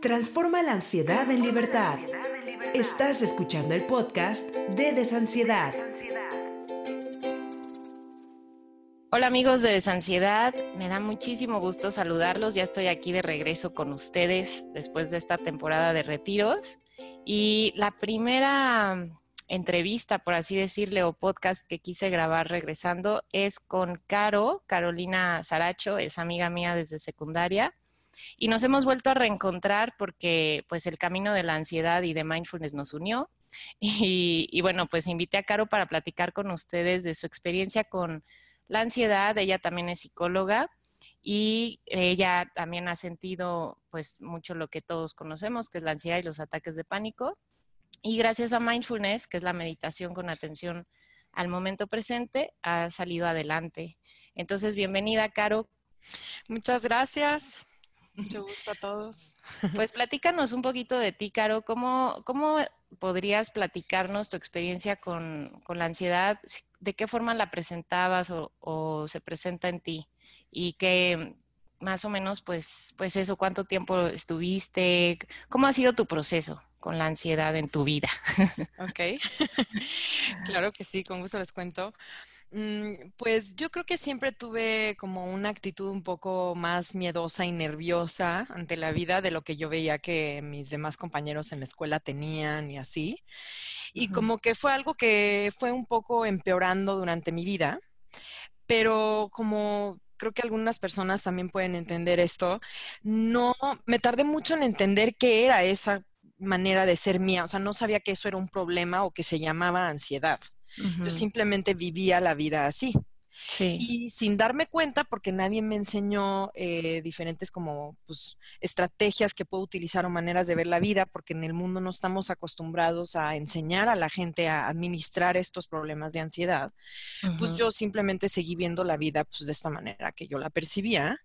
Transforma la ansiedad en libertad. Estás escuchando el podcast de Desansiedad. Hola amigos de Desansiedad, me da muchísimo gusto saludarlos. Ya estoy aquí de regreso con ustedes después de esta temporada de retiros. Y la primera entrevista, por así decirle, o podcast que quise grabar regresando es con Caro, Carolina Saracho, es amiga mía desde secundaria. Y nos hemos vuelto a reencontrar porque pues el camino de la ansiedad y de mindfulness nos unió. Y, bueno, pues invité a Caro para platicar con ustedes de su experiencia con la ansiedad. Ella también es psicóloga y ella también ha sentido pues mucho lo que todos conocemos, que es la ansiedad y los ataques de pánico. Y gracias a mindfulness, que es la meditación con atención al momento presente, ha salido adelante. Entonces, bienvenida, Caro. Muchas gracias. Mucho gusto a todos. Pues platícanos un poquito de ti, Caro. ¿Cómo, cómo podrías platicarnos tu experiencia con, la ansiedad? ¿De qué forma la presentabas o, se presenta en ti? Y qué más o menos, pues, pues eso, cuánto tiempo estuviste, cómo ha sido tu proceso con la ansiedad en tu vida. Ok, claro que sí, con gusto les cuento. Mm, pues yo creo que siempre tuve como una actitud un poco más miedosa y nerviosa ante la vida de lo que yo veía que mis demás compañeros en la escuela tenían y así. Y como que fue algo que fue un poco empeorando durante mi vida, pero como creo que algunas personas también pueden entender esto, no, me tardé mucho en entender qué era esa manera de ser mía, o sea, no sabía que eso era un problema o que se llamaba ansiedad. Yo simplemente vivía la vida así. Y sin darme cuenta, porque nadie me enseñó eh, diferentes como pues, estrategias que puedo utilizar o maneras de ver la vida, porque en el mundo no estamos acostumbrados a enseñar a la gente a administrar estos problemas de ansiedad, pues yo simplemente seguí viendo la vida pues, de esta manera que yo la percibía.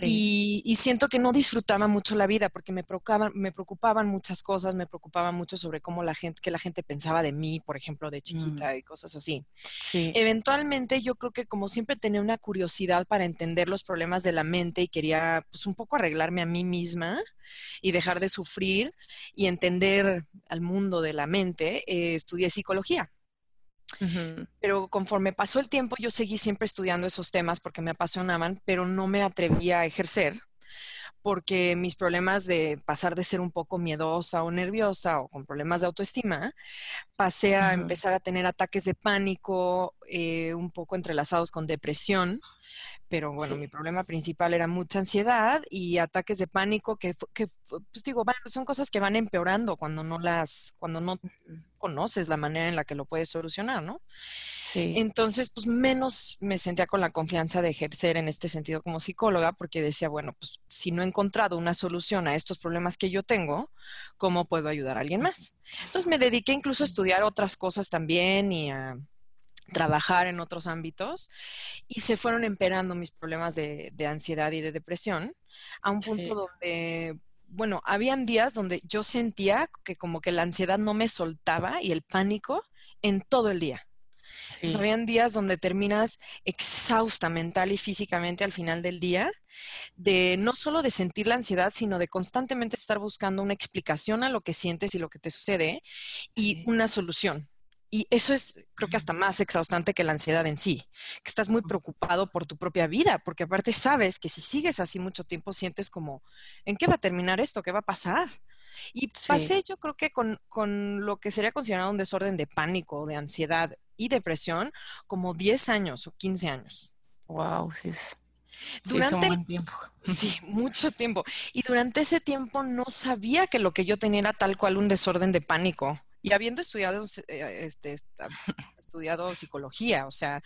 Y, siento que no disfrutaba mucho la vida porque me preocupaban, me preocupaban muchas cosas, me preocupaba mucho sobre cómo la gente, que la gente pensaba de mí, por ejemplo, de chiquita mm. y cosas así. Eventualmente yo creo que como siempre tenía una curiosidad para entender los problemas de la mente y quería pues un poco arreglarme a mí misma y dejar de sufrir y entender al mundo de la mente, eh, estudié psicología. Pero conforme pasó el tiempo, yo seguí siempre estudiando esos temas porque me apasionaban, pero no me atrevía a ejercer porque mis problemas de pasar de ser un poco miedosa o nerviosa o con problemas de autoestima, pasé a empezar a tener ataques de pánico eh, un poco entrelazados con depresión pero bueno, mi problema principal era mucha ansiedad y ataques de pánico que, que pues digo, bueno, son cosas que van empeorando cuando no las, cuando no conoces la manera en la que lo puedes solucionar, ¿no? Sí. Entonces, pues menos me sentía con la confianza de ejercer en este sentido como psicóloga, porque decía, bueno, pues si no he encontrado una solución a estos problemas que yo tengo, ¿cómo puedo ayudar a alguien más? Entonces me dediqué incluso a estudiar otras cosas también y a trabajar en otros ámbitos y se fueron empeorando mis problemas de, ansiedad y de depresión a un punto donde, bueno, habían días donde yo sentía que como que la ansiedad no me soltaba y el pánico en todo el día. habían días donde terminas exhausta mental y físicamente al final del día, de no solo de sentir la ansiedad, sino de constantemente estar buscando una explicación a lo que sientes y lo que te sucede y una solución. Y eso es, creo que hasta más exhaustante que la ansiedad en sí, que estás muy preocupado por tu propia vida, porque aparte sabes que si sigues así mucho tiempo, sientes como, ¿en qué va a terminar esto? ¿Qué va a pasar? Y pasé yo creo que con, con, lo que sería considerado un desorden de pánico, de ansiedad y depresión, como 10 años o 15 años. Wow, sí es. Durante, sí, tiempo. Sí, mucho tiempo. Y durante ese tiempo no sabía que lo que yo tenía era tal cual un desorden de pánico y habiendo estudiado, eh, este, estudiado psicología, o sea,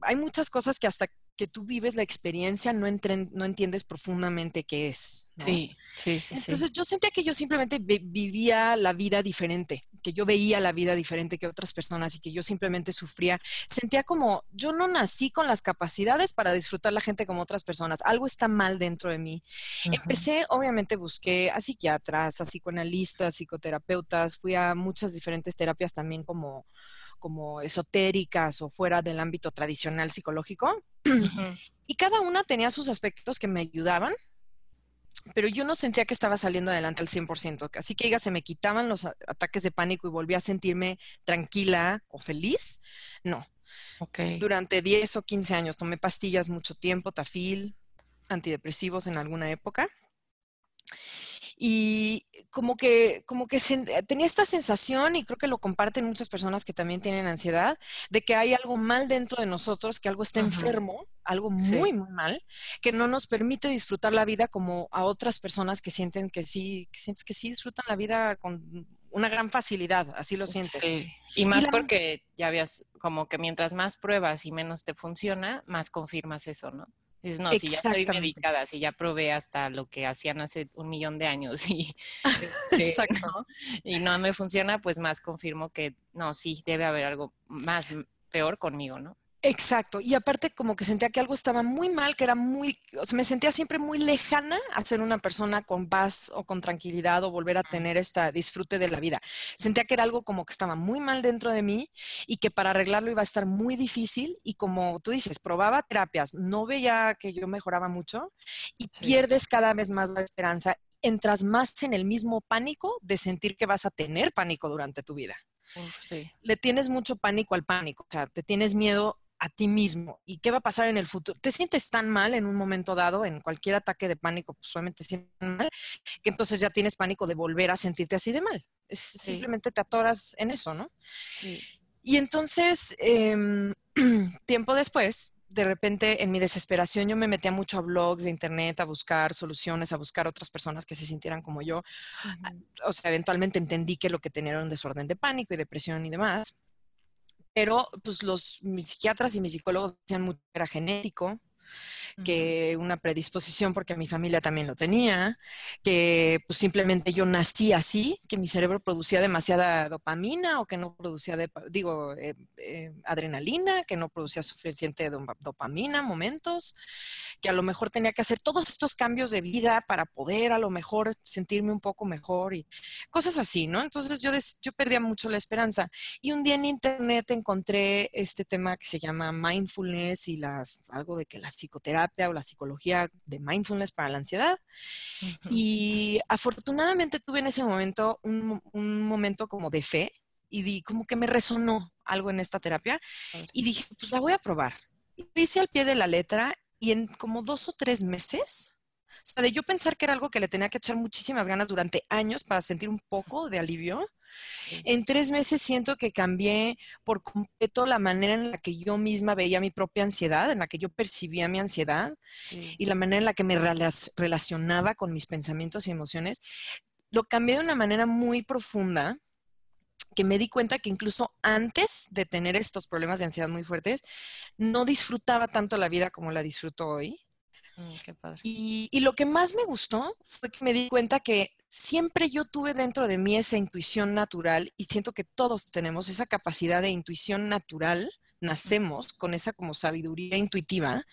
hay muchas cosas que hasta que tú vives la experiencia no, no entiendes profundamente qué es. Sí, sí, sí. Entonces yo sentía que yo simplemente vivía la vida diferente, que yo veía la vida diferente que otras personas y que yo simplemente sufría. Sentía como yo no nací con las capacidades para disfrutar la gente como otras personas. Algo está mal dentro de mí. Empecé, obviamente busqué a psiquiatras, a psicoanalistas, psicoterapeutas, fui a muchas diferentes terapias también como como esotéricas o fuera del ámbito tradicional psicológico. Y cada una tenía sus aspectos que me ayudaban, pero yo no sentía que estaba saliendo adelante al 100%. Así que, diga, se me quitaban los ataques de pánico y volví a sentirme tranquila o feliz. No. Okay. Durante 10 o 15 años tomé pastillas mucho tiempo, tafil, antidepresivos en alguna época. Y como que, como que tenía esta sensación, y creo que lo comparten muchas personas que también tienen ansiedad, de que hay algo mal dentro de nosotros, que algo está enfermo, algo muy, muy mal, que no nos permite disfrutar la vida como a otras personas que sienten que sí, que sientes que sí disfrutan la vida con una gran facilidad, así lo sientes. Sí. Y más porque ya habías, como que mientras más pruebas y menos te funciona, más confirmas eso, ¿no? Dices, no, si ya estoy medicada, si ya probé hasta lo que hacían hace un millón de años y, este, ¿no? y no me funciona, pues más confirmo que no, sí, debe haber algo más peor conmigo, ¿no? Exacto, y aparte como que sentía que algo estaba muy mal, que era muy, o sea, me sentía siempre muy lejana a ser una persona con paz o con tranquilidad o volver a tener esta disfrute de la vida. Sentía que era algo como que estaba muy mal dentro de mí y que para arreglarlo iba a estar muy difícil y como tú dices, probaba terapias, no veía que yo mejoraba mucho y pierdes cada vez más la esperanza, entras más en el mismo pánico de sentir que vas a tener pánico durante tu vida. sí. Le tienes mucho pánico al pánico, o sea, te tienes miedo a ti mismo y qué va a pasar en el futuro. Te sientes tan mal en un momento dado, en cualquier ataque de pánico, pues solamente te sientes mal, que entonces ya tienes pánico de volver a sentirte así de mal. Es, Simplemente te atoras en eso, ¿no? Sí. Y entonces, em, tiempo después, de repente en mi desesperación yo me metía mucho a blogs de internet a buscar soluciones, a buscar otras personas que se sintieran como yo. O sea, eventualmente entendí que lo que tenía era un desorden de pánico y depresión y demás pero pues los mis psiquiatras y mis psicólogos decían mucho que era genético, que una predisposición porque mi familia también lo tenía, que pues simplemente yo nací así, que mi cerebro producía demasiada dopamina o que no producía, digo, eh, eh, adrenalina, que no producía suficiente dopamina, momentos, que a lo mejor tenía que hacer todos estos cambios de vida para poder a lo mejor sentirme un poco mejor y cosas así, ¿no? Entonces yo, yo perdía mucho la esperanza. Y un día en internet encontré este tema que se llama mindfulness y las, algo de que las psicoterapia o la psicología de mindfulness para la ansiedad. Y afortunadamente tuve en ese momento un, momento como de fe y di, como que me resonó algo en esta terapia y dije, pues la voy a probar. Y hice al pie de la letra y en como dos o tres meses, o sea, de yo pensar que era algo que le tenía que echar muchísimas ganas durante años para sentir un poco de alivio, en tres meses siento que cambié por completo la manera en la que yo misma veía mi propia ansiedad, en la que yo percibía mi ansiedad y la manera en la que me relacionaba con mis pensamientos y emociones. Lo cambié de una manera muy profunda que me di cuenta que incluso antes de tener estos problemas de ansiedad muy fuertes, no disfrutaba tanto la vida como la disfruto hoy. Mm, qué padre. Y, y, lo que más me gustó fue que me di cuenta que siempre yo tuve dentro de mí esa intuición natural y siento que todos tenemos esa capacidad de intuición natural, nacemos con esa como sabiduría intuitiva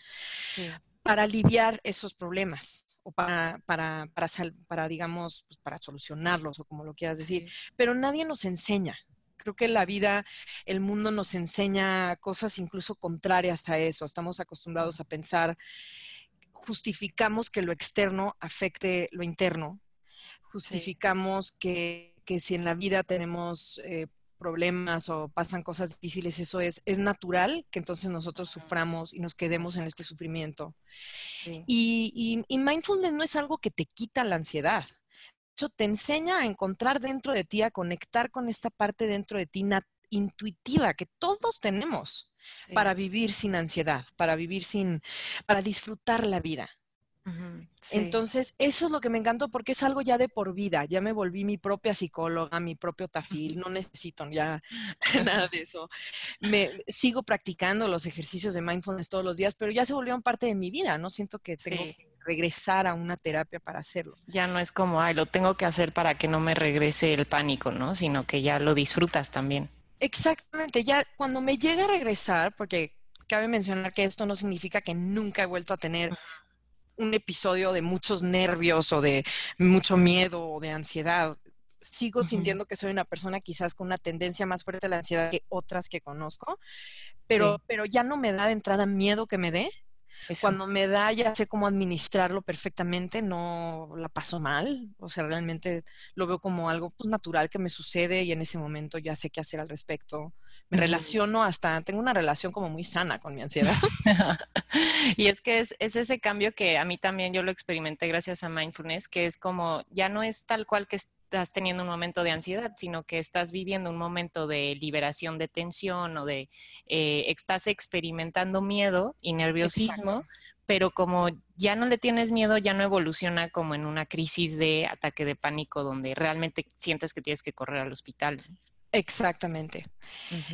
para aliviar esos problemas o para, para, para, para digamos, pues, para solucionarlos o como lo quieras decir. Pero nadie nos enseña. Creo que la vida, el mundo nos enseña cosas incluso contrarias a eso. Estamos acostumbrados a pensar, justificamos que lo externo afecte lo interno. Justificamos que, si en la vida tenemos eh, problemas o pasan cosas difíciles, eso es, es natural que entonces nosotros suframos y nos quedemos en este sufrimiento. Y, y, mindfulness no es algo que te quita la ansiedad. Te enseña a encontrar dentro de ti, a conectar con esta parte dentro de ti intuitiva que todos tenemos para vivir sin ansiedad, para vivir sin, para disfrutar la vida. Entonces, eso es lo que me encantó porque es algo ya de por vida. Ya me volví mi propia psicóloga, mi propio tafil, no necesito ya nada de eso. Me sigo practicando los ejercicios de mindfulness todos los días, pero ya se volvieron parte de mi vida, no siento que tengo que regresar a una terapia para hacerlo. Ya no es como, ay, lo tengo que hacer para que no me regrese el pánico, ¿no? Sino que ya lo disfrutas también. Exactamente, ya cuando me llega a regresar, porque cabe mencionar que esto no significa que nunca he vuelto a tener un episodio de muchos nervios o de mucho miedo o de ansiedad. Sigo sintiendo que soy una persona quizás con una tendencia más fuerte a la ansiedad que otras que conozco, pero, pero ya no me da de entrada miedo que me dé, Cuando me da, ya sé cómo administrarlo perfectamente, no la paso mal, o sea, realmente lo veo como algo pues, natural que me sucede y en ese momento ya sé qué hacer al respecto. Me relaciono hasta, tengo una relación como muy sana con mi ansiedad. y es que es, es, ese cambio que a mí también yo lo experimenté gracias a mindfulness, que es como, ya no es tal cual que estás teniendo un momento de ansiedad, sino que estás viviendo un momento de liberación de tensión o de, eh, estás experimentando miedo y nerviosismo, pero como ya no le tienes miedo, ya no evoluciona como en una crisis de ataque de pánico donde realmente sientes que tienes que correr al hospital. Exactamente.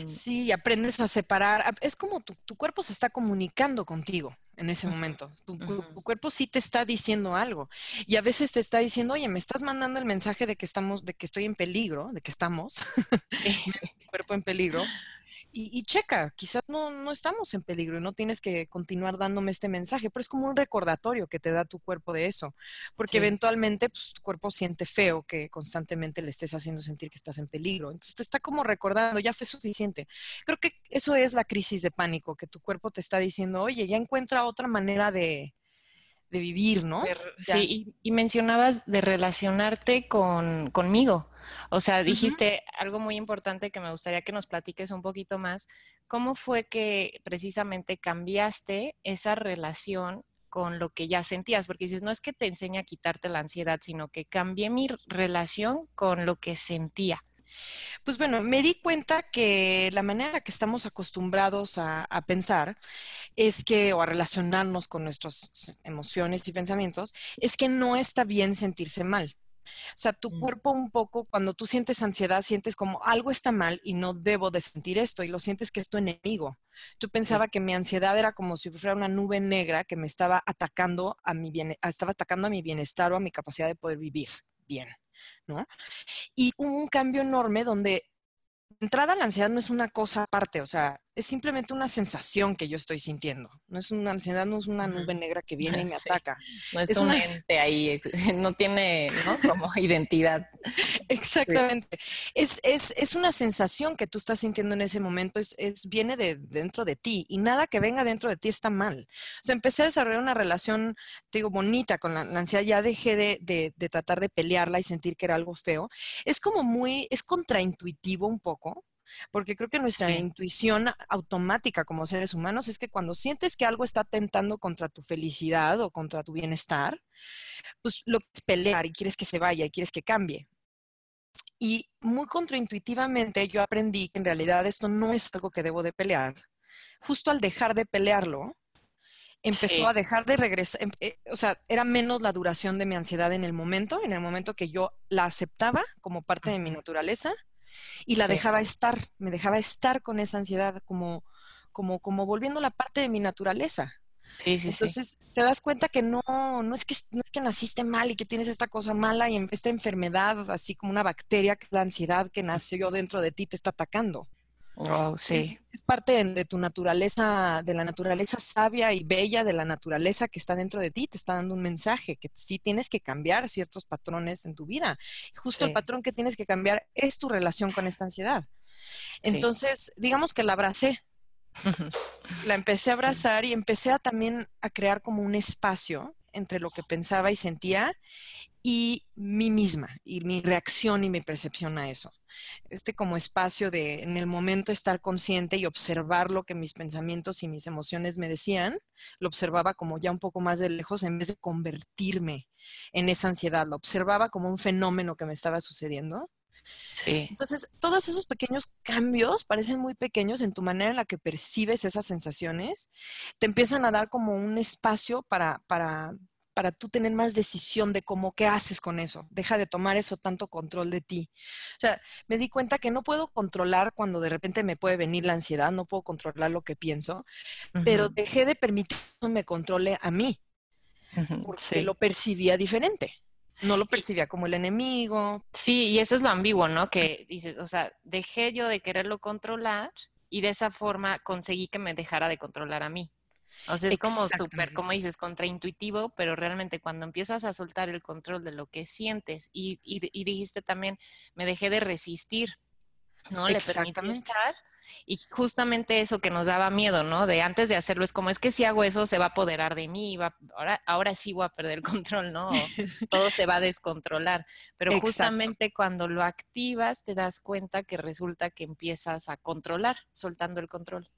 Sí, aprendes a separar. Es como tu, tu, cuerpo se está comunicando contigo en ese momento. Tu, cuerpo sí te está diciendo algo. Y a veces te está diciendo, oye, me estás mandando el mensaje de que estamos, de que estoy en peligro, de que estamos, sí. cuerpo en peligro y, checa, quizás no, no, estamos en peligro y no tienes que continuar dándome este mensaje, pero es como un recordatorio que te da tu cuerpo de eso, porque eventualmente pues, tu cuerpo siente feo que constantemente le estés haciendo sentir que estás en peligro. Entonces te está como recordando, ya fue suficiente. Creo que eso es la crisis de pánico, que tu cuerpo te está diciendo, oye, ya encuentra otra manera de, de vivir, ¿no? Sí, y, mencionabas de relacionarte con, conmigo. O sea, dijiste algo muy importante que me gustaría que nos platiques un poquito más. ¿Cómo fue que precisamente cambiaste esa relación con lo que ya sentías? Porque dices, no es que te enseñe a quitarte la ansiedad, sino que cambié mi relación con lo que sentía. Pues bueno, me di cuenta que la manera que estamos acostumbrados a, pensar es que, o a relacionarnos con nuestras emociones y pensamientos, es que no está bien sentirse mal. O sea, tu mm. cuerpo un poco, cuando tú sientes ansiedad, sientes como algo está mal y no debo de sentir esto y lo sientes que es tu enemigo. Yo pensaba que mi ansiedad era como si fuera una nube negra que me estaba atacando a mi bien, estaba atacando a mi bienestar o a mi capacidad de poder vivir bien. ¿No? Y hubo un cambio enorme donde entrada la ansiedad no es una cosa aparte, o sea, es simplemente una sensación que yo estoy sintiendo. No es una ansiedad, no es una nube negra que viene y me ataca. No es, un ente ahí, no tiene ¿no? como identidad. Exactamente. Es, es, es, una sensación que tú estás sintiendo en ese momento, es, es, viene de dentro de ti y nada que venga dentro de ti está mal. O sea, empecé a desarrollar una relación, digo, bonita con la, ansiedad, ya dejé de, de, de tratar de pelearla y sentir que era algo feo. Es como muy, es contraintuitivo un poco porque creo que nuestra intuición automática como seres humanos es que cuando sientes que algo está tentando contra tu felicidad o contra tu bienestar, pues lo quieres pelear y quieres que se vaya y quieres que cambie. Y muy contraintuitivamente yo aprendí que en realidad esto no es algo que debo de pelear. Justo al dejar de pelearlo, empezó a dejar de regresar, em, eh, o sea, era menos la duración de mi ansiedad en el momento, en el momento que yo la aceptaba como parte de mi naturaleza y la dejaba estar, me dejaba estar con esa ansiedad como, como, como volviendo la parte de mi naturaleza. Sí, sí, Entonces te das cuenta que no, no es que, no es que naciste mal y que tienes esta cosa mala y esta enfermedad, así como una bacteria, la ansiedad que nació dentro de ti te está atacando. Wow, sí. Es, parte de, tu naturaleza, de la naturaleza sabia y bella de la naturaleza que está dentro de ti, te está dando un mensaje que sí tienes que cambiar ciertos patrones en tu vida. justo el patrón que tienes que cambiar es tu relación con esta ansiedad. Entonces, digamos que la abracé. la empecé a abrazar y empecé a también a crear como un espacio entre lo que pensaba y sentía y mí misma y mi reacción y mi percepción a eso. Este como espacio de en el momento estar consciente y observar lo que mis pensamientos y mis emociones me decían, lo observaba como ya un poco más de lejos en vez de convertirme en esa ansiedad, lo observaba como un fenómeno que me estaba sucediendo. Sí. Entonces, todos esos pequeños cambios parecen muy pequeños en tu manera en la que percibes esas sensaciones, te empiezan a dar como un espacio para, para para tú tener más decisión de cómo qué haces con eso. Deja de tomar eso tanto control de ti. O sea, me di cuenta que no puedo controlar cuando de repente me puede venir la ansiedad, no puedo controlar lo que pienso, pero dejé de permitir que me controle a mí, porque lo percibía diferente. No lo percibía como el enemigo. Sí, y eso es lo ambiguo, ¿no? Que dices, o sea, dejé yo de quererlo controlar y de esa forma conseguí que me dejara de controlar a mí. O sea, es como súper, como dices, contraintuitivo, pero realmente cuando empiezas a soltar el control de lo que sientes y, y, dijiste también, me dejé de resistir, ¿no? Le permití estar Y justamente eso que nos daba miedo, ¿no? De antes de hacerlo, es como, es que si hago eso se va a apoderar de mí, va, ahora, ahora sí voy a perder el control, ¿no? Todo se va a descontrolar. Pero justamente cuando lo activas, te das cuenta que resulta que empiezas a controlar, soltando el control.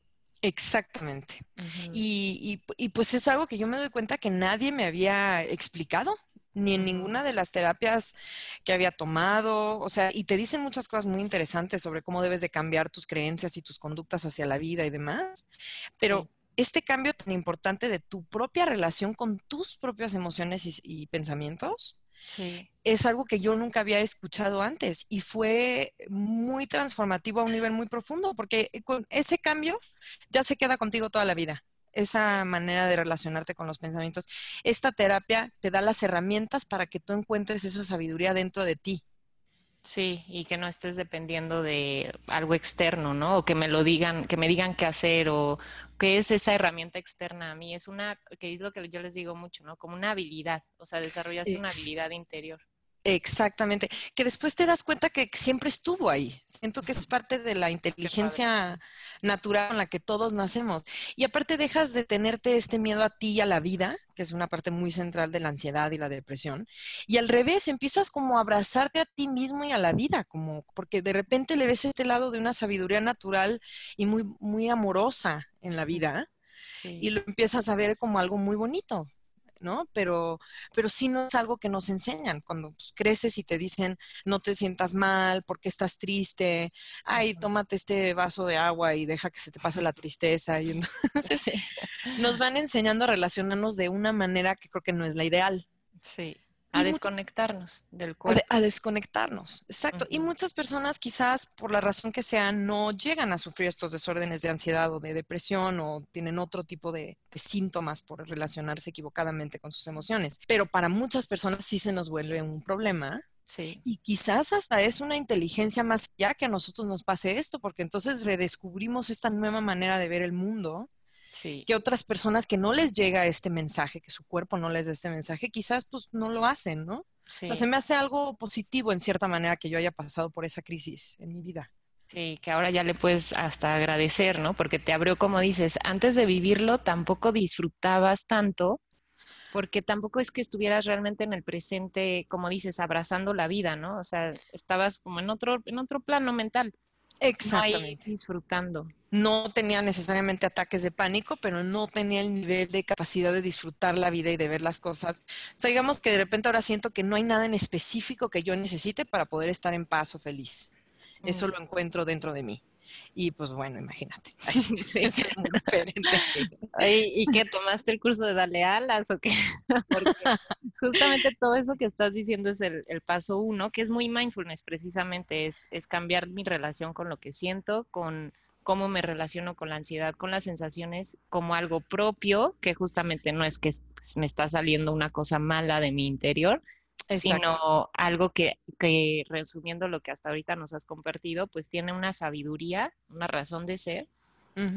Exactamente. y, y, pues es algo que yo me doy cuenta que nadie me había explicado ni en ninguna de las terapias que había tomado, o sea, y te dicen muchas cosas muy interesantes sobre cómo debes de cambiar tus creencias y tus conductas hacia la vida y demás, pero este cambio tan importante de tu propia relación con tus propias emociones y, pensamientos, Es algo que yo nunca había escuchado antes y fue muy transformativo a un nivel muy profundo porque con ese cambio ya se queda contigo toda la vida esa manera de relacionarte con los pensamientos. Esta terapia te da las herramientas para que tú encuentres esa sabiduría dentro de ti. Sí, y que no estés dependiendo de algo externo, ¿no? O que me lo digan, que me digan qué hacer o qué es esa herramienta externa a mí. Es una, que es lo que yo les digo mucho, ¿no? Como una habilidad, o sea, desarrollaste una habilidad interior. Exactamente, que después te das cuenta que siempre estuvo ahí. Siento que es parte de la inteligencia natural con la que todos nacemos. Y aparte dejas de tenerte este miedo a ti y a la vida, que es una parte muy central de la ansiedad y la depresión. Y al revés, empiezas como a abrazarte a ti mismo y a la vida, como porque de repente le ves este lado de una sabiduría natural y muy, muy amorosa en la vida. Y lo empiezas a ver como algo muy bonito. ¿No? Pero, pero sí no es algo que nos enseñan. Cuando pues, creces y te dicen, no te sientas mal, porque estás triste, ay, tómate este vaso de agua y deja que se te pase la tristeza. Y entonces nos van enseñando a relacionarnos de una manera que creo que no es la ideal. Sí. A desconectarnos del cuerpo. A, desconectarnos, exacto. Y muchas personas quizás por la razón que sea no llegan a sufrir estos desórdenes de ansiedad o de depresión o tienen otro tipo de, síntomas por relacionarse equivocadamente con sus emociones. Pero para muchas personas sí se nos vuelve un problema Sí. Y quizás hasta es una inteligencia más allá que a nosotros nos pase esto, porque entonces redescubrimos esta nueva manera de ver el mundo que otras personas que no les llega este mensaje, que su cuerpo no les da este mensaje, quizás pues no lo hacen, ¿no? O sea, se me hace algo positivo en cierta manera que yo haya pasado por esa crisis en mi vida. Sí, que ahora ya le puedes hasta agradecer, ¿no? Porque te abrió, como dices, antes de vivirlo tampoco disfrutabas tanto, porque tampoco es que estuvieras realmente en el presente, como dices, abrazando la vida, ¿no? O sea, estabas como en otro, en otro plano mental. Exactamente. disfrutando. No tenía necesariamente ataques de pánico, pero no tenía el nivel de capacidad de disfrutar la vida y de ver las cosas. O sea, digamos que de repente ahora siento que no hay nada en específico que yo necesite para poder estar en paz o feliz. Eso mm. lo encuentro dentro de mí. Y pues bueno, imagínate. ¿Y qué tomaste el curso de Dale Alas o qué? Porque justamente todo eso que estás diciendo es el, paso uno, que es muy mindfulness precisamente, es, es cambiar mi relación con lo que siento, con cómo me relaciono con la ansiedad, con las sensaciones como algo propio, que justamente no es que me está saliendo una cosa mala de mi interior, sino algo que, que, resumiendo lo que hasta ahorita nos has compartido, pues tiene una sabiduría, una razón de ser,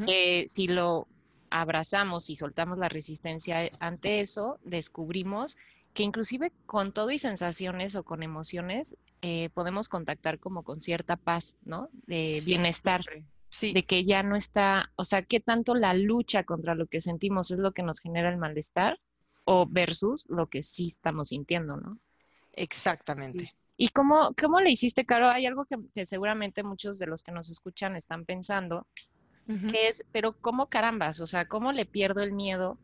que si lo abrazamos y soltamos la resistencia ante eso, descubrimos que inclusive con todo y sensaciones o con emociones eh, podemos contactar como con cierta paz, ¿no? De bienestar. Sí. De que ya no está, o sea, qué tanto la lucha contra lo que sentimos es lo que nos genera el malestar o versus lo que sí estamos sintiendo, ¿no? Exactamente. ¿Y cómo, cómo le hiciste, Caro? Hay algo que, seguramente muchos de los que nos escuchan están pensando, que es, pero ¿cómo carambas? O sea, ¿cómo le pierdo el miedo?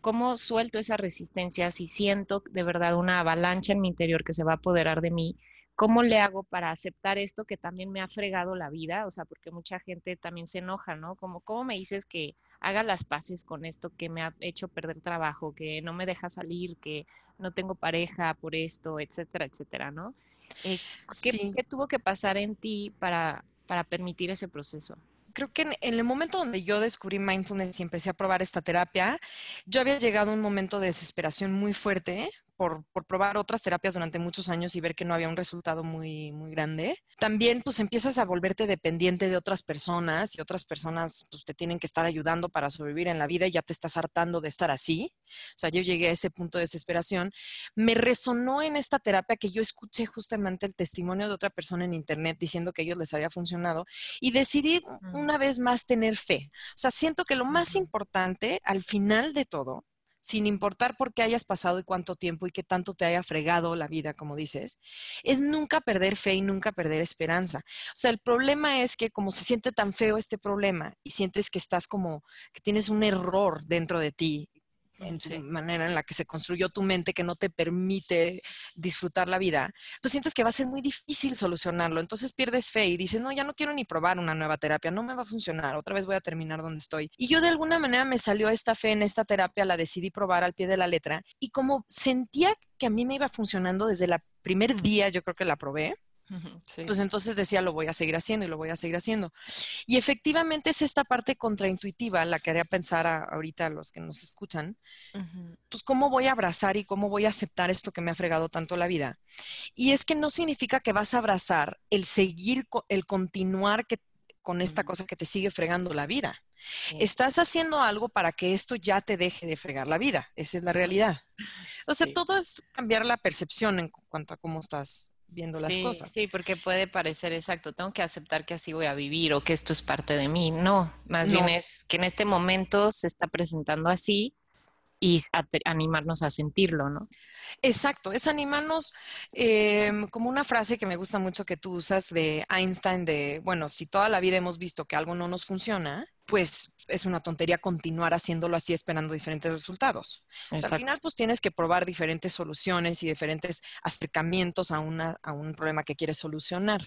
¿Cómo suelto esa resistencia si siento de verdad una avalancha en mi interior que se va a apoderar de mí? ¿Cómo le hago para aceptar esto que también me ha fregado la vida? O sea, porque mucha gente también se enoja, ¿no? Como, ¿cómo me dices que haga las paces con esto que me ha hecho perder trabajo, que no me deja salir, que no tengo pareja por esto, etcétera, etcétera, ¿no? Eh, ¿qué, tuvo que pasar en ti para, para permitir ese proceso? creo que en, el momento donde yo descubrí mindfulness y empecé a probar esta terapia, yo había llegado a un momento de desesperación muy fuerte por, por, probar otras terapias durante muchos años y ver que no había un resultado muy, muy grande. También pues empiezas a volverte dependiente de otras personas y otras personas pues te tienen que estar ayudando para sobrevivir en la vida y ya te estás hartando de estar así. O sea, yo llegué a ese punto de desesperación. Me resonó en esta terapia que yo escuché justamente el testimonio de otra persona en internet diciendo que a ellos les había funcionado y decidí una vez más tener fe. O sea, siento que lo más importante al final de todo sin importar por qué hayas pasado y cuánto tiempo y qué tanto te haya fregado la vida, como dices, es nunca perder fe y nunca perder esperanza. O sea, el problema es que como se siente tan feo este problema y sientes que estás como, que tienes un error dentro de ti en tu manera en la que se construyó tu mente que no te permite disfrutar la vida, pues sientes que va a ser muy difícil solucionarlo. Entonces pierdes fe y dices, no, ya no quiero ni probar una nueva terapia, no me va a funcionar, otra vez voy a terminar donde estoy. Y yo de alguna manera me salió esta fe en esta terapia, la decidí probar al pie de la letra y como sentía que a mí me iba funcionando desde el primer día, yo creo que la probé, pues entonces decía, lo voy a seguir haciendo y lo voy a seguir haciendo. Y efectivamente es esta parte contraintuitiva la que haría pensar ahorita a los que nos escuchan, pues cómo voy a abrazar y cómo voy a aceptar esto que me ha fregado tanto la vida. Y es que no significa que vas a abrazar el seguir, el continuar que, con esta cosa que te sigue fregando la vida. Estás haciendo algo para que esto ya te deje de fregar la vida. Esa es la realidad. O sea, todo es cambiar la percepción en cuanto a cómo estás viendo las cosas. Sí, porque puede parecer exacto, tengo que aceptar que así voy a vivir o que esto es parte de mí. No, más bien es que en este momento se está presentando así y animarnos a sentirlo, ¿no? Exacto, es animarnos em, como una frase que me gusta mucho que tú usas de Einstein de, bueno, si toda la vida hemos visto que algo no nos funciona, pues es una tontería continuar haciéndolo así esperando diferentes resultados. al final, pues tienes que probar diferentes soluciones y diferentes acercamientos a, una, a un problema que quieres solucionar.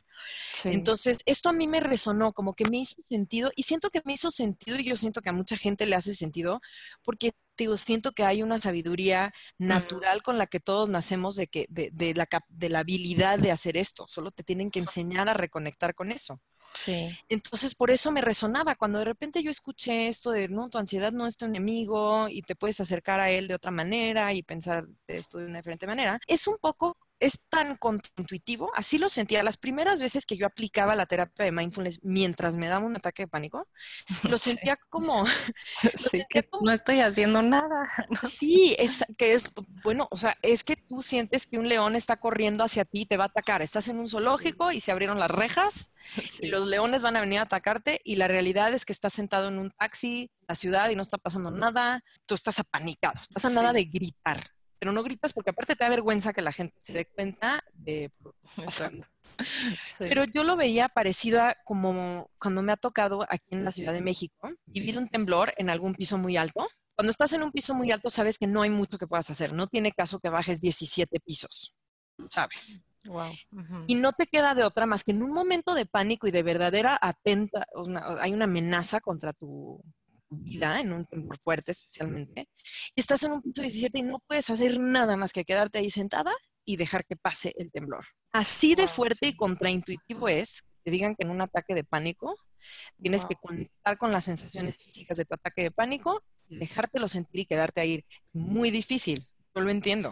Entonces, esto a mí me resonó, como que me hizo sentido y siento que me hizo sentido y yo siento que a mucha gente le hace sentido porque digo, siento que hay una sabiduría natural con la que todos nacemos de, que, de, de, la, de la habilidad de hacer esto, solo te tienen que enseñar a reconectar con eso. Sí. Entonces, por eso me resonaba. Cuando de repente yo escuché esto de, no, tu ansiedad no es tu enemigo y te puedes acercar a él de otra manera y pensar de esto de una diferente manera, es un poco es tan intuitivo, así lo sentía. Las primeras veces que yo aplicaba la terapia de mindfulness mientras me daba un ataque de pánico, lo sentía como... no estoy haciendo nada. Sí, es que es, bueno, o sea, es que tú sientes que un león está corriendo hacia ti y te va a atacar. Estás en un zoológico y se abrieron las rejas y los leones van a venir a atacarte y la realidad es que estás sentado en un taxi, en la ciudad y no está pasando nada. Tú estás apanicado, estás a nada de gritar pero no gritas porque aparte te da vergüenza que la gente se dé cuenta de Pero yo lo veía parecido a como cuando me ha tocado aquí en la Ciudad de México vivir un temblor en algún piso muy alto. Cuando estás en un piso muy alto sabes que no hay mucho que puedas hacer. No tiene caso que bajes 17 pisos, ¿sabes? Wow. Y no te queda de otra más que en un momento de pánico y de verdadera atenta, hay una amenaza contra tu, vida, en un temblor fuerte especialmente, y estás en un piso 17 y no puedes hacer nada más que quedarte ahí sentada y dejar que pase el temblor. Así de fuerte y contraintuitivo es que digan que en un ataque de pánico tienes que conectar con las sensaciones físicas de tu ataque de pánico y dejártelo sentir y quedarte ahí. muy difícil, yo lo entiendo.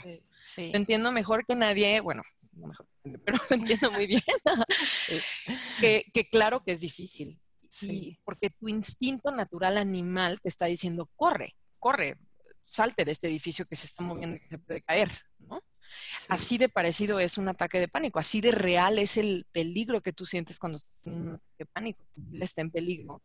Lo entiendo mejor que nadie, bueno, no mejor, pero lo entiendo muy bien, que, que claro que es difícil Sí, porque tu instinto natural animal te está diciendo, corre, corre, salte de este edificio que se está moviendo y que se puede caer, ¿no? Así de parecido es un ataque de pánico, así de real es el peligro que tú sientes cuando estás en un ataque de pánico, está en peligro.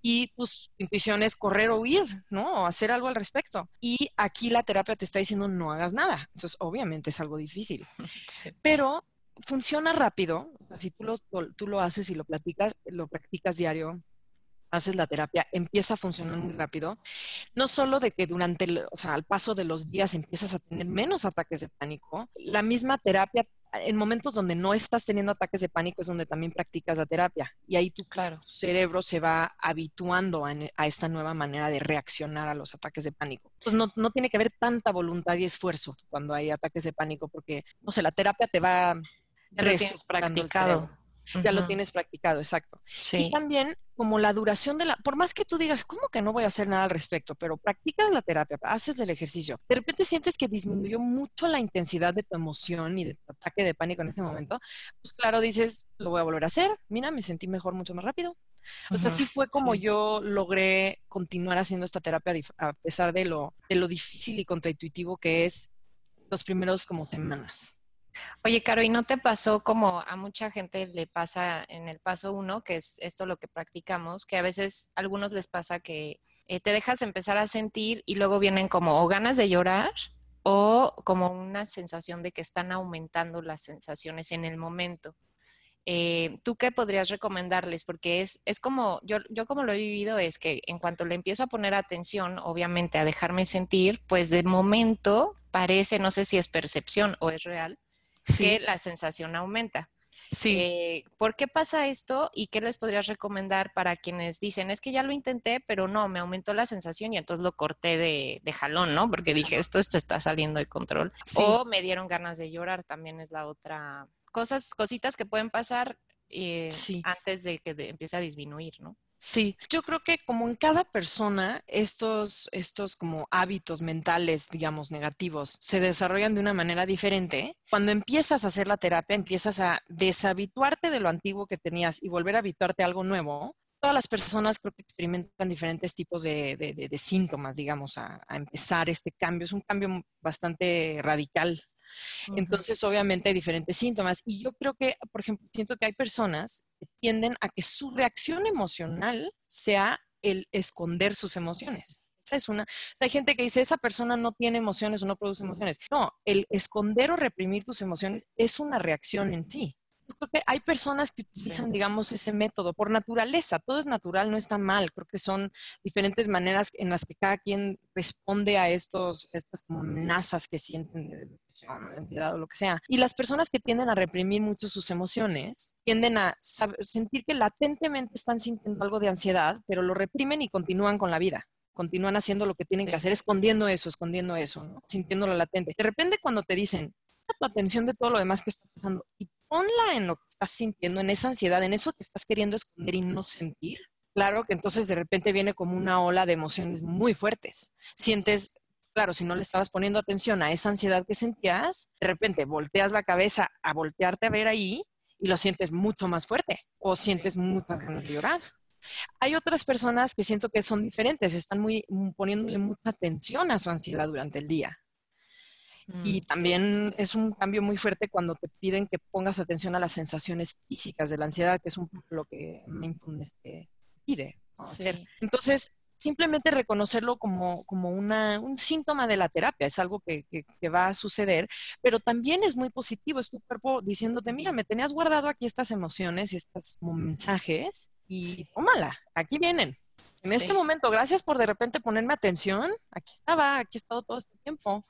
Y pues tu intuición es correr o huir, ¿no? O hacer algo al respecto. Y aquí la terapia te está diciendo no hagas nada. Entonces, obviamente es algo difícil. Pero funciona rápido. si tú lo, tú lo haces y lo platicas, lo practicas diario, haces la terapia, empieza a funcionar muy rápido. No solo de que durante, o sea, al paso de los días empiezas a tener menos ataques de pánico, la misma terapia, en momentos donde no estás teniendo ataques de pánico es donde también practicas la terapia. Y ahí tu, claro. cerebro se va habituando a, a, esta nueva manera de reaccionar a los ataques de pánico. Pues no, no tiene que haber tanta voluntad y esfuerzo cuando hay ataques de pánico, porque, no sé, la terapia te va ya lo tienes practicado. ya lo tienes practicado, exacto. Y también como la duración de la, por más que tú digas, ¿cómo que no voy a hacer nada al respecto? Pero practicas la terapia, haces el ejercicio, de repente sientes que disminuyó mucho la intensidad de tu emoción y de tu ataque de pánico en ese momento, pues claro, dices, lo voy a volver a hacer, mira, me sentí mejor mucho más rápido. O sea, así fue como yo logré continuar haciendo esta terapia a pesar de lo, de lo difícil y contraintuitivo que es los primeros como semanas. Oye, Caro, ¿y no te pasó como a mucha gente le pasa en el paso uno, que es esto lo que practicamos, que a veces a algunos les pasa que eh, te dejas empezar a sentir y luego vienen como o ganas de llorar o como una sensación de que están aumentando las sensaciones en el momento? Eh, ¿Tú qué podrías recomendarles? Porque es, es como, yo, yo como lo he vivido, es que en cuanto le empiezo a poner atención, obviamente a dejarme sentir, pues de momento parece, no sé si es percepción o es real, que la sensación aumenta. Sí. Eh, ¿Por qué pasa esto y qué les podrías recomendar para quienes dicen, es que ya lo intenté, pero no, me aumentó la sensación y entonces lo corté de, jalón, ¿no? Porque dije, esto, esto está saliendo de control. O me dieron ganas de llorar, también es la otra. Cosas, cositas que pueden pasar eh, antes de que empiece a disminuir, ¿no? Sí, yo creo que como en cada persona, estos, estos como hábitos mentales, digamos, negativos, se desarrollan de una manera diferente. Cuando empiezas a hacer la terapia, empiezas a deshabituarte de lo antiguo que tenías y volver a habituarte a algo nuevo. Todas las personas creo que experimentan diferentes tipos de, síntomas, digamos, a, a empezar este cambio. Es un cambio bastante radical entonces, obviamente hay diferentes síntomas. Y yo creo que, por ejemplo, siento que hay personas que tienden a que su reacción emocional sea el esconder sus emociones. Esa es una. Hay gente que dice, esa persona no tiene emociones o no produce emociones. No, el esconder o reprimir tus emociones es una reacción en sí creo que hay personas que utilizan, digamos, ese método por naturaleza. Todo es natural, no está mal. Creo que son diferentes maneras en las que cada quien responde a estos, estas amenazas que sienten ansiedad o lo que sea. Y las personas que tienden a reprimir mucho sus emociones tienden a sentir que latentemente están sintiendo algo de ansiedad, pero lo reprimen y continúan con la vida continúan haciendo lo que tienen que hacer, escondiendo eso, escondiendo eso, ¿no? sintiéndolo latente. De repente cuando te dicen, tu atención de todo lo demás que está pasando y ponla en lo que estás sintiendo, en esa ansiedad, en eso que estás queriendo esconder y no sentir. Claro que entonces de repente viene como una ola de emociones muy fuertes. Sientes, claro, si no le estabas poniendo atención a esa ansiedad que sentías, de repente volteas la cabeza a voltearte a ver ahí y lo sientes mucho más fuerte o sientes muchas ganas de llorar. Hay otras personas que siento que son diferentes, están muy poniéndole mucha atención a su ansiedad durante el día. Y mm, también es un cambio muy fuerte cuando te piden que pongas atención a las sensaciones físicas de la ansiedad, que es un poco lo que mindfulness te pide hacer. Entonces, simplemente reconocerlo como, como una, un síntoma de la terapia, es algo que, que, va a suceder, pero también es muy positivo, es tu cuerpo diciéndote, mira, me tenías guardado aquí estas emociones y estos mensajes y tómala, aquí vienen. En este momento, gracias por de repente ponerme atención. Aquí estaba, aquí he estado todo este tiempo.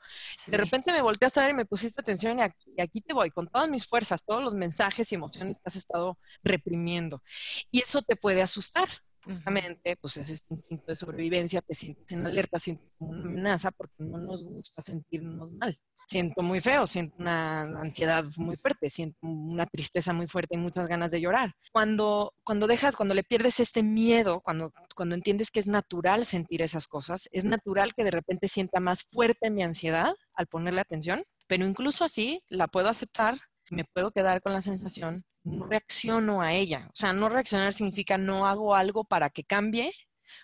De repente me volteé a ver y me pusiste atención y aquí, te voy, con todas mis fuerzas, todos los mensajes y emociones que has estado reprimiendo. Y eso te puede asustar. Justamente, pues es este instinto de sobrevivencia, te sientes en alerta, sientes una amenaza porque no nos gusta sentirnos mal siento muy feo, siento una ansiedad muy fuerte, siento una tristeza muy fuerte y muchas ganas de llorar. Cuando, cuando dejas, cuando le pierdes este miedo, cuando, cuando entiendes que es natural sentir esas cosas, es natural que de repente sienta más fuerte mi ansiedad al ponerle atención, pero incluso así la puedo aceptar, me puedo quedar con la sensación, no reacciono a ella. O sea, no reaccionar significa no hago algo para que cambie,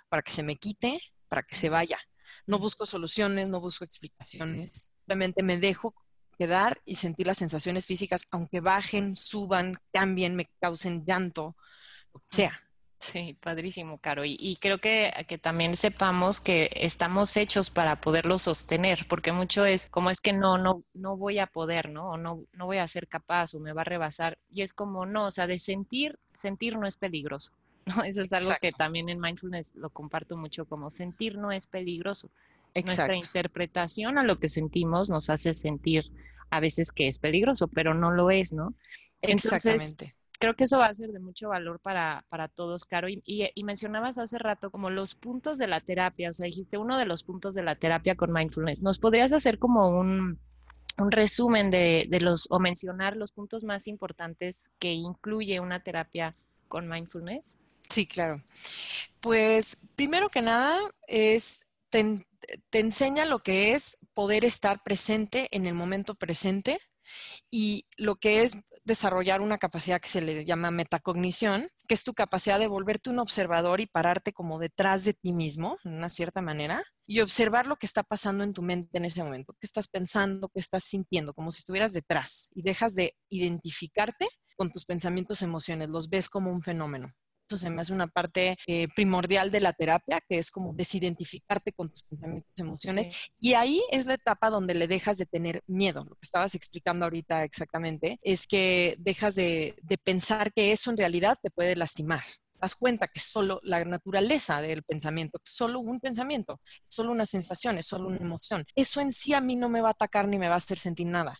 para que se me quite, para que se vaya. No busco soluciones, no busco explicaciones simplemente me dejo quedar y sentir las sensaciones físicas, aunque bajen, suban, cambien, me causen llanto, lo que sea. Sí, padrísimo, Caro. Y, creo que, que, también sepamos que estamos hechos para poderlo sostener, porque mucho es como es que no, no, no voy a poder, ¿no? O no, no voy a ser capaz o me va a rebasar. Y es como, no, o sea, de sentir, sentir no es peligroso. ¿no? Eso es algo que también en mindfulness lo comparto mucho, como sentir no es peligroso. Nuestra interpretación a lo que sentimos nos hace sentir a veces que es peligroso, pero no lo es, ¿no? Exactamente. Creo que eso va a ser de mucho valor para, para todos, Caro. Y, y, mencionabas hace rato como los puntos de la terapia, o sea, dijiste uno de los puntos de la terapia con mindfulness. ¿Nos podrías hacer como un, un resumen de, de, los o mencionar los puntos más importantes que incluye una terapia con mindfulness? Sí, claro. Pues primero que nada es te, te enseña lo que es poder estar presente en el momento presente y lo que es desarrollar una capacidad que se le llama metacognición, que es tu capacidad de volverte un observador y pararte como detrás de ti mismo, en una cierta manera, y observar lo que está pasando en tu mente en ese momento, qué estás pensando, qué estás sintiendo, como si estuvieras detrás y dejas de identificarte con tus pensamientos, emociones, los ves como un fenómeno. Eso se me hace una parte eh, primordial de la terapia, que es como desidentificarte con tus pensamientos, emociones. Y ahí es la etapa donde le dejas de tener miedo. Lo que estabas explicando ahorita exactamente es que dejas de, de pensar que eso en realidad te puede lastimar das cuenta que solo la naturaleza del pensamiento, solo un pensamiento, solo una sensación, es solo una emoción. Eso en sí a mí no me va a atacar ni me va a hacer sentir nada.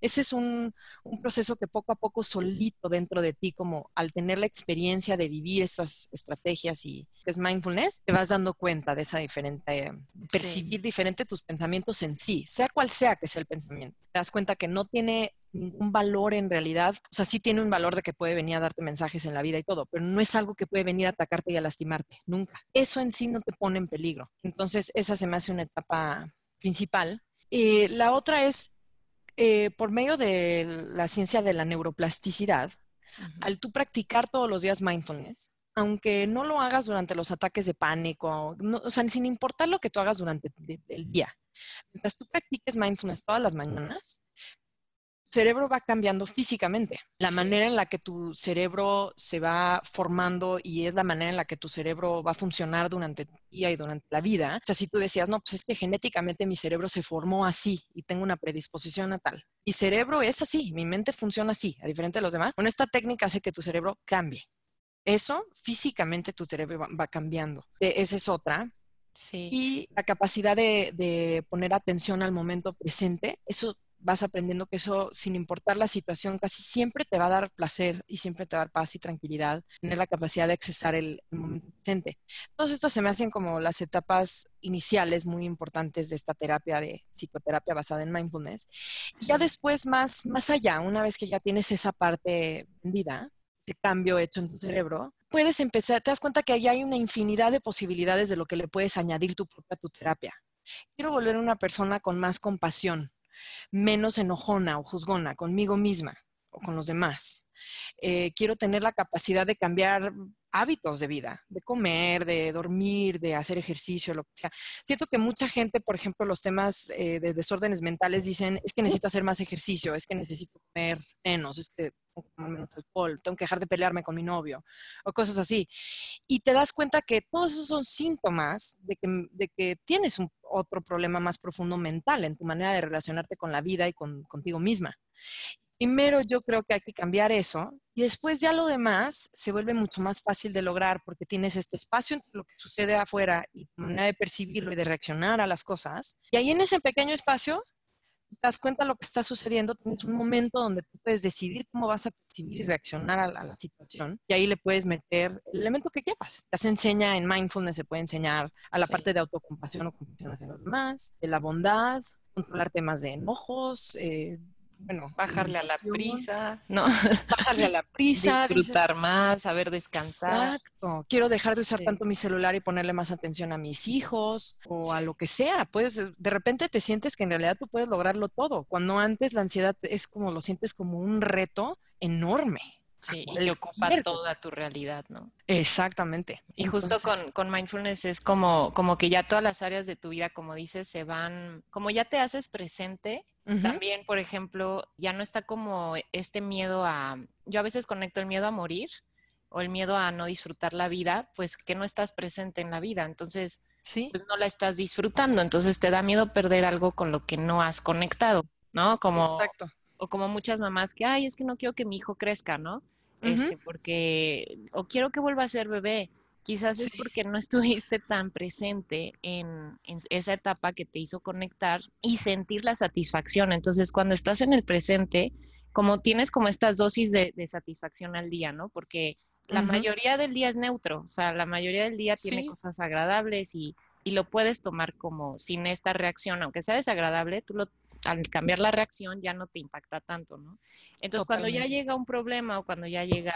Ese es un, proceso que poco a poco solito dentro de ti, como al tener la experiencia de vivir estas estrategias y es mindfulness, te vas dando cuenta de esa diferente, percibir diferente tus pensamientos en sí, sea cual sea que sea el pensamiento. Te das cuenta que no tiene ningún valor en realidad, o sea, sí tiene un valor de que puede venir a darte mensajes en la vida y todo, pero no es algo que puede venir a atacarte y a lastimarte, nunca. Eso en sí no te pone en peligro. Entonces, esa se me hace una etapa principal. Eh, la otra es eh, por medio de la ciencia de la neuroplasticidad, al tú practicar todos los días mindfulness, aunque no lo hagas durante los ataques de pánico, o sea, sin importar lo que tú hagas durante el día, mientras tú practiques mindfulness todas las mañanas, cerebro va cambiando físicamente. La manera en la que tu cerebro se va formando y es la manera en la que tu cerebro va a funcionar durante el día y durante la vida. O sea, si tú decías, no, pues es que genéticamente mi cerebro se formó así y tengo una predisposición a tal. Mi cerebro es así, mi mente funciona así, a diferente de los demás. Con esta técnica hace que tu cerebro cambie. Eso físicamente tu cerebro va, cambiando. E, esa es otra. Sí. Y la capacidad de, de, poner atención al momento presente, eso vas aprendiendo que eso, sin importar la situación, casi siempre te va a dar placer y siempre te va a dar paz y tranquilidad, tener la capacidad de accesar el, momento presente. Todas estas se me hacen como las etapas iniciales muy importantes de esta terapia de psicoterapia basada en mindfulness. Y ya después, más, más allá, una vez que ya tienes esa parte vendida, de cambio hecho en tu cerebro, puedes empezar, te das cuenta que ahí hay una infinidad de posibilidades de lo que le puedes añadir tu propia tu terapia. Quiero volver una persona con más compasión, menos enojona o juzgona conmigo misma o con los demás. Eh, quiero tener la capacidad de cambiar hábitos de vida, de comer, de dormir, de hacer ejercicio, lo que sea. Siento que mucha gente, por ejemplo, los temas eh, de desórdenes mentales dicen, es que necesito hacer más ejercicio, es que necesito comer menos, es que tengo que tomar menos alcohol, tengo que dejar de pelearme con mi novio, o cosas así. Y te das cuenta que todos esos son síntomas de que, de que tienes un, otro problema más profundo mental en tu manera de relacionarte con la vida y con, contigo misma. Primero yo creo que hay que cambiar eso y después ya lo demás se vuelve mucho más fácil de lograr porque tienes este espacio entre lo que sucede afuera y tu manera de percibirlo y de reaccionar a las cosas. Y ahí en ese pequeño espacio te das cuenta de lo que está sucediendo, tienes un momento donde tú puedes decidir cómo vas a percibir y reaccionar a la, situación y ahí le puedes meter el elemento que quieras. Ya se enseña en mindfulness, se puede enseñar a la parte de autocompasión o compasión hacia los demás, de la bondad, controlar temas de enojos, eh, bueno, bajarle a la prisa, ¿no? Bajarle a la prisa. Disfrutar más, saber descansar. Exacto. Quiero dejar de usar tanto mi celular y ponerle más atención a mis hijos o a lo que sea. Puedes, de repente te sientes que en realidad tú puedes lograrlo todo. Cuando antes la ansiedad es como, lo sientes como un reto enorme. Sí, y que ocupa toda tu realidad, ¿no? Exactamente. Y justo con, con, mindfulness es como, como que ya todas las áreas de tu vida, como dices, se van, como ya te haces presente, también, por ejemplo, ya no está como este miedo a, yo a veces conecto el miedo a morir o el miedo a no disfrutar la vida, pues que no estás presente en la vida, entonces ¿Sí? pues no la estás disfrutando, entonces te da miedo perder algo con lo que no has conectado, ¿no? Como, Exacto. O como muchas mamás que, ay, es que no quiero que mi hijo crezca, ¿no? Este, porque, o quiero que vuelva a ser bebé, Quizás es porque no estuviste tan presente en, esa etapa que te hizo conectar y sentir la satisfacción. Entonces, cuando estás en el presente, como tienes como estas dosis de, satisfacción al día, ¿no? Porque la mayoría del día es neutro, o sea, la mayoría del día tiene cosas agradables y, y, lo puedes tomar como sin esta reacción, aunque sea desagradable, tú lo al cambiar la reacción ya no te impacta tanto, ¿no? Entonces, cuando ya llega un problema o cuando ya llega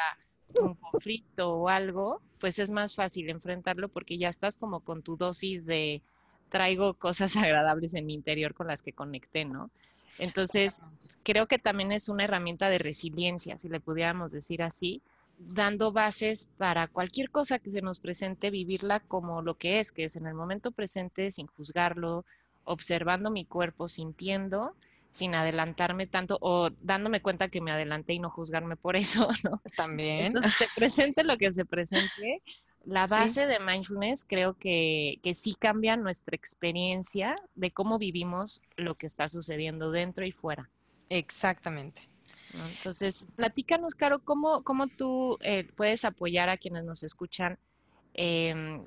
un conflicto o algo, pues es más fácil enfrentarlo porque ya estás como con tu dosis de traigo cosas agradables en mi interior con las que conecté, ¿no? Entonces, creo que también es una herramienta de resiliencia, si le pudiéramos decir así, dando bases para cualquier cosa que se nos presente, vivirla como lo que es, que es en el momento presente, sin juzgarlo, observando mi cuerpo, sintiendo, sin adelantarme tanto o dándome cuenta que me adelanté y no juzgarme por eso, ¿no? También. Entonces, se presente lo que se presente. La base de mindfulness creo que, que sí cambia nuestra experiencia de cómo vivimos lo que está sucediendo dentro y fuera. Exactamente. Entonces, platícanos, Caro, ¿cómo, cómo tú eh, puedes apoyar a quienes nos escuchan? Em,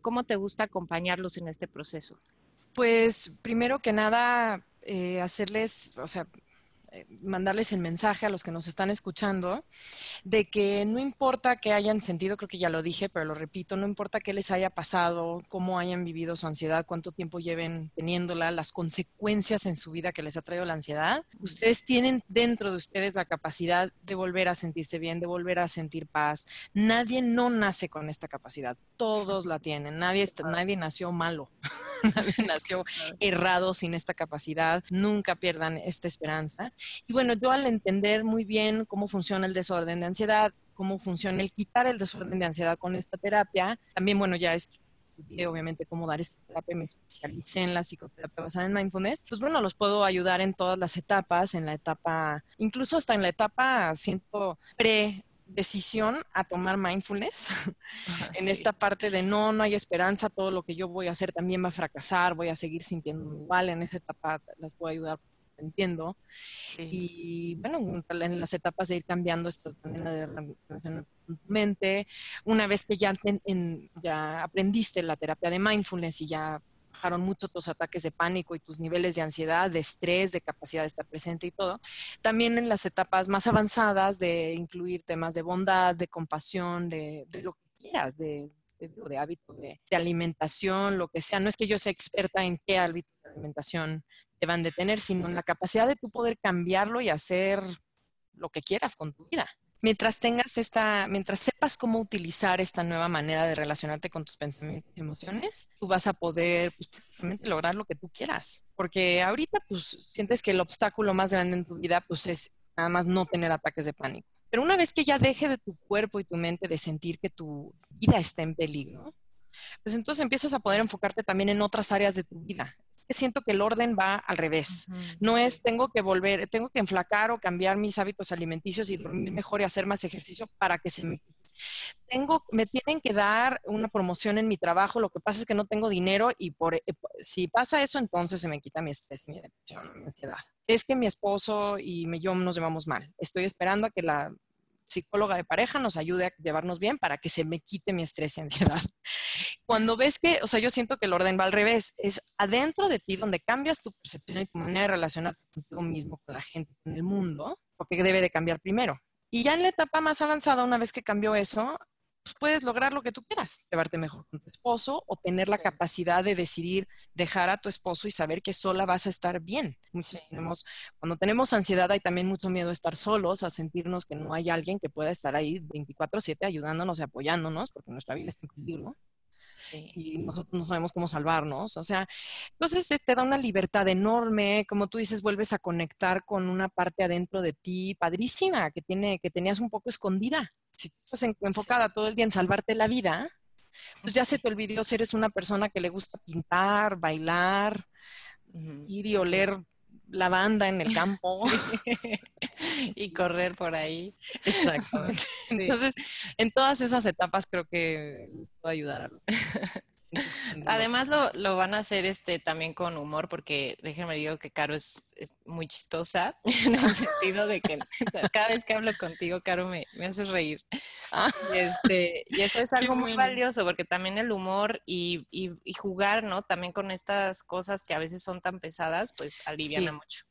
¿Cómo te gusta acompañarlos en este proceso? Pues primero que nada, eh, hacerles, o sea, mandarles el mensaje a los que nos están escuchando de que no importa que hayan sentido, creo que ya lo dije, pero lo repito, no importa qué les haya pasado, cómo hayan vivido su ansiedad, cuánto tiempo lleven teniéndola, las consecuencias en su vida que les ha traído la ansiedad, ustedes tienen dentro de ustedes la capacidad de volver a sentirse bien, de volver a sentir paz. Nadie no nace con esta capacidad, todos la tienen, nadie, nadie nació malo, nadie nació errado sin esta capacidad, nunca pierdan esta esperanza. Y bueno, yo al entender muy bien cómo funciona el desorden de ansiedad, cómo funciona el quitar el desorden de ansiedad con esta terapia, también, bueno, ya estudié obviamente cómo dar esta terapia, me especialicé en la psicoterapia basada en mindfulness, pues bueno, los puedo ayudar en todas las etapas, en la etapa, incluso hasta en la etapa, siento, pre decisión a tomar mindfulness en esta parte de no, no hay esperanza, todo lo que yo voy a hacer también va a fracasar, voy a seguir sintiendo igual, en esa etapa las puedo ayudar entiendo. Y bueno, en las etapas de ir cambiando esta manera de relacionar tu mente, una vez que ya, ya aprendiste la terapia de mindfulness y ya bajaron mucho tus ataques de pánico y tus niveles de ansiedad, de estrés, de capacidad de estar presente y todo. También en las etapas más avanzadas de incluir temas de bondad, de compasión, de, lo que quieras, de, de, hábitos de, alimentación, lo que sea. No es que yo sea experta en qué hábitos de alimentación van a detener, sino en la capacidad de tú poder cambiarlo y hacer lo que quieras con tu vida. Mientras tengas esta, mientras sepas cómo utilizar esta nueva manera de relacionarte con tus pensamientos y emociones, tú vas a poder pues, lograr lo que tú quieras. Porque ahorita pues sientes que el obstáculo más grande en tu vida pues es nada más no tener ataques de pánico. Pero una vez que ya deje de tu cuerpo y tu mente de sentir que tu vida está en peligro, pues entonces empiezas a poder enfocarte también en otras áreas de tu vida siento que el orden va al revés. no es tengo que volver, tengo que enflacar o cambiar mis hábitos alimenticios y dormir mejor y hacer más ejercicio para que se me tengo, me tienen que dar una promoción en mi trabajo, lo que pasa es que no tengo dinero y por, eh, si pasa eso, entonces se me quita mi estrés, mi depresión, mi ansiedad. Es que mi esposo y yo nos llevamos mal. Estoy esperando a que la psicóloga de pareja nos ayude a llevarnos bien para que se me quite mi estrés y ansiedad. Cuando ves que, o sea, yo siento que el orden va al revés, es adentro de ti donde cambias tu percepción y tu manera de relacionarte contigo mismo, con la gente, con el mundo, porque debe de cambiar primero. Y ya en la etapa más avanzada, una vez que cambió eso, pues, puedes lograr lo que tú quieras, llevarte mejor con tu esposo o tener la capacidad de decidir dejar a tu esposo y saber que sola vas a estar bien. tenemos, cuando tenemos ansiedad hay también mucho miedo a estar solos, a sentirnos que no hay alguien que pueda estar ahí 24/7 ayudándonos y apoyándonos, porque nuestra vida está en peligro. Y nosotros no sabemos cómo salvarnos. O sea, entonces te da una libertad enorme, como tú dices, vuelves a conectar con una parte adentro de ti padrísima que, tiene, que tenías un poco escondida si estás enfocada todo el día en salvarte la vida, pues ya se te olvidó si eres una persona que le gusta pintar, bailar, ir y oler lavanda en el campo. y correr por ahí. Exactamente. Entonces, en todas esas etapas creo que puedo ayudar a los Además lo, van a hacer este también con humor, porque déjenme digo que Caro es, muy chistosa, en el sentido de que cada vez que hablo contigo, Caro, me, me haces reír. Ah. Y, este, y eso es algo muy valioso, porque también el humor y, jugar, ¿no? También con estas cosas que a veces son tan pesadas, pues alivian mucho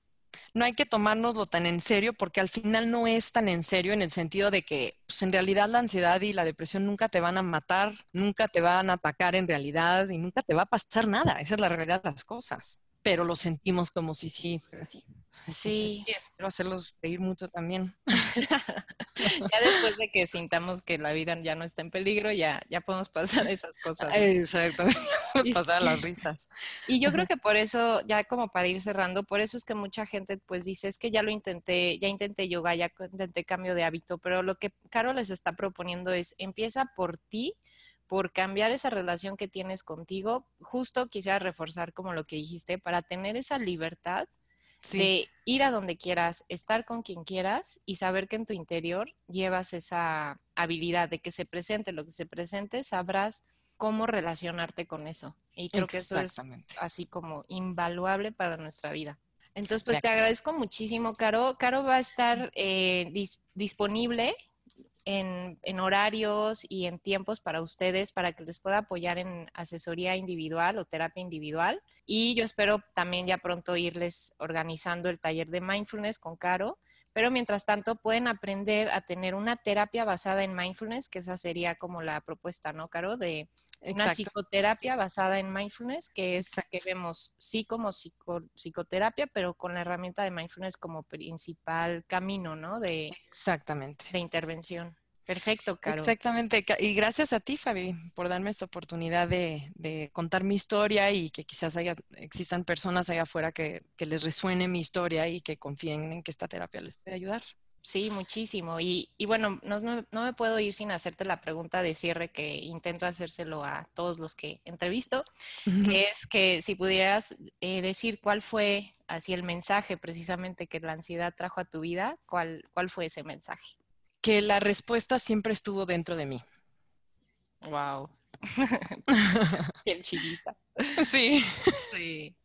no hay que tomárnoslo tan en serio porque al final no es tan en serio en el sentido de que pues, en realidad la ansiedad y la depresión nunca te van a matar, nunca te van a atacar en realidad y nunca te va a pasar nada. Esa es la realidad de las cosas. pero lo sentimos como si sí fuera así. Sí. sí, espero hacerlos reír mucho también. ya después de que sintamos que la vida ya no está en peligro, ya, ya podemos pasar esas cosas. Exactamente, podemos pasar las risas. Y yo creo que por eso, ya como para ir cerrando, por eso es que mucha gente pues dice, es que ya lo intenté, ya intenté yoga, ya intenté cambio de hábito, pero lo que Caro les está proponiendo es, empieza por ti, por cambiar esa relación que tienes contigo. Justo quisiera reforzar como lo que dijiste, para tener esa libertad de ir a donde quieras, estar con quien quieras y saber que en tu interior llevas esa habilidad de que se presente lo que se presente, sabrás cómo relacionarte con eso. Y creo que eso es así como invaluable para nuestra vida. Entonces, pues te agradezco muchísimo, Caro. Caro va a estar eh, disponible en, horarios y en tiempos para ustedes para que les pueda apoyar en asesoría individual o terapia individual. Y yo espero también ya pronto irles organizando el taller de mindfulness con Caro. Pero mientras tanto pueden aprender a tener una terapia basada en mindfulness, que esa sería como la propuesta, ¿no, Caro? De una psicoterapia basada en mindfulness, que es que vemos sí como psicoterapia, pero con la herramienta de mindfulness como principal camino, ¿no? De, Exactamente. De intervención. Perfecto, Caro. Exactamente. Y gracias a ti, Fabi, por darme esta oportunidad de, contar mi historia y que quizás haya, existan personas allá afuera que, que les resuene mi historia y que confíen en que esta terapia les puede ayudar. Sí, muchísimo. Y, bueno, no, no, me puedo ir sin hacerte la pregunta de cierre que intento hacérselo a todos los que entrevisto, que es que si pudieras eh, decir cuál fue así el mensaje precisamente que la ansiedad trajo a tu vida, ¿cuál, cuál fue ese mensaje? Que la respuesta siempre estuvo dentro de mí. Wow. Qué chiquita. Sí. Sí.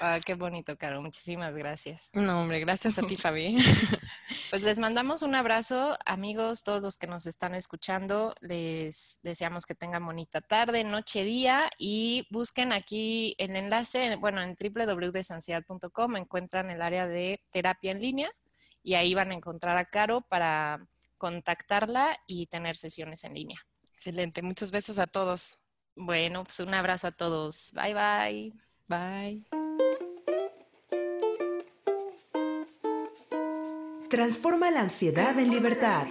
Ah, qué bonito, Caro. Muchísimas gracias. No, hombre, gracias a ti, Fabi. Pues les mandamos un abrazo, amigos, todos los que nos están escuchando. Les deseamos que tengan bonita tarde, noche, día y busquen aquí el enlace, bueno, en www.desansiedad.com encuentran el área de terapia en línea y ahí van a encontrar a Caro para contactarla y tener sesiones en línea. Excelente, muchos besos a todos. Bueno, pues un abrazo a todos. Bye bye. Bye. Transforma la ansiedad en libertad.